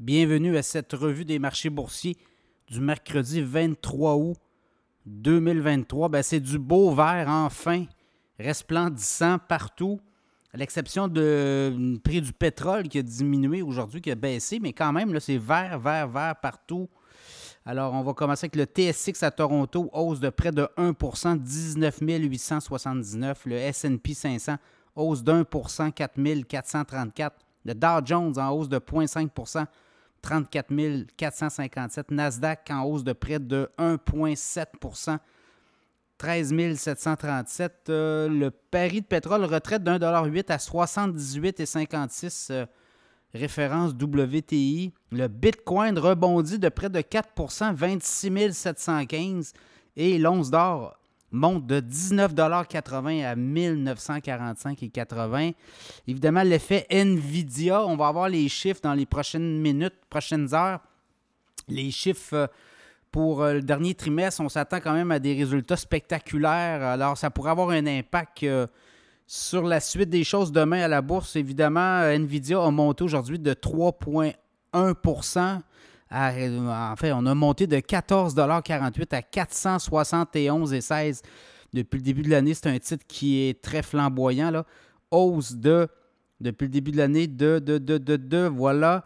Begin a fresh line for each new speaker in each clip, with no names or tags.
Bienvenue à cette revue des marchés boursiers du mercredi 23 août 2023. Ben, c'est du beau vert enfin, resplendissant partout, à l'exception du prix du pétrole qui a diminué aujourd'hui, qui a baissé, mais quand même, là, c'est vert, vert, vert partout. Alors, on va commencer avec le TSX à Toronto, hausse de près de 1% 19 879. Le SP 500, hausse d'1 4 434. Le Dow Jones en hausse de 0,5 34 457. Nasdaq en hausse de près de 1,7% 13 737. le pari de pétrole retraite d'un dollar 8 à 78,56 euh, référence WTI. Le Bitcoin rebondit de près de 4% 26 715. Et l'once d'or monte de 19,80 à 1945,80. Évidemment, l'effet Nvidia, on va avoir les chiffres dans les prochaines minutes, prochaines heures. Les chiffres euh, pour euh, le dernier trimestre, on s'attend quand même à des résultats spectaculaires. Alors, ça pourrait avoir un impact euh, sur la suite des choses demain à la bourse. Évidemment, Nvidia a monté aujourd'hui de 3,1 en fait, on a monté de 14,48 à 471,16 depuis le début de l'année. C'est un titre qui est très flamboyant. Là. Hausse de, depuis le début de l'année, de, de, de, de, de, voilà,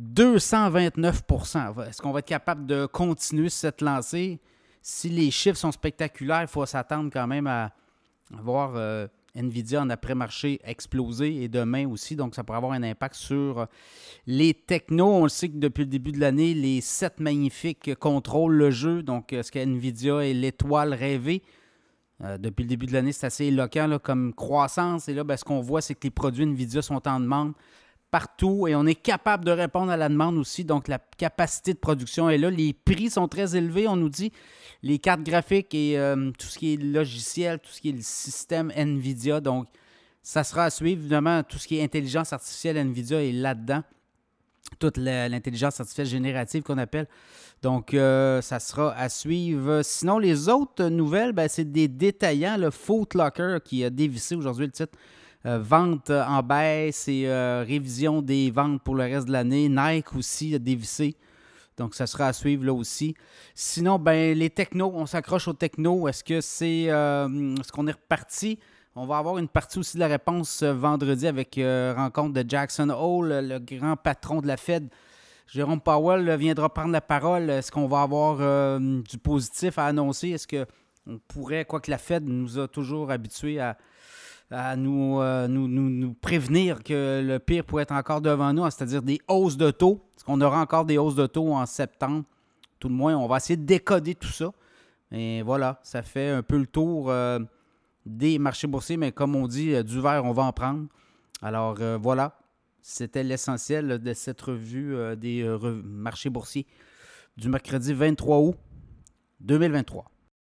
229% Est-ce qu'on va être capable de continuer cette lancée? Si les chiffres sont spectaculaires, il faut s'attendre quand même à voir euh, Nvidia en après-marché explosé et demain aussi, donc ça pourrait avoir un impact sur les technos. On le sait que depuis le début de l'année, les sept magnifiques contrôlent le jeu, donc ce que Nvidia est l'étoile rêvée. Euh, depuis le début de l'année, c'est assez éloquent comme croissance. Et là, ben, ce qu'on voit, c'est que les produits Nvidia sont en demande partout et on est capable de répondre à la demande aussi. Donc, la capacité de production est là. Les prix sont très élevés, on nous dit. Les cartes graphiques et euh, tout ce qui est logiciel, tout ce qui est le système NVIDIA. Donc, ça sera à suivre. Évidemment, tout ce qui est intelligence artificielle NVIDIA est là-dedans. Toute l'intelligence artificielle générative qu'on appelle. Donc, euh, ça sera à suivre. Sinon, les autres nouvelles, ben, c'est des détaillants. Le Footlocker qui a dévissé aujourd'hui le titre euh, vente en baisse et euh, révision des ventes pour le reste de l'année. Nike aussi a dévissé. Donc, ça sera à suivre là aussi. Sinon, ben, les technos, on s'accroche aux technos. Est-ce que c'est euh, ce qu'on est reparti? On va avoir une partie aussi de la réponse vendredi avec rencontre de Jackson Hole, le grand patron de la Fed. Jérôme Powell viendra prendre la parole. Est-ce qu'on va avoir du positif à annoncer? Est-ce qu'on pourrait, quoi que la Fed nous a toujours habitués à, à euh, nous, nous, nous, prévenir que le pire pourrait être encore devant nous, c'est-à-dire des hausses de taux. Est-ce qu'on aura encore des hausses de taux en septembre? Tout le moins, on va essayer de décoder tout ça. Et voilà, ça fait un peu le tour euh, des marchés boursiers, mais comme on dit, euh, du verre, on va en prendre. Alors voilà, c'était l'essentiel de cette revue des marchés boursiers du mercredi 23 août 2023.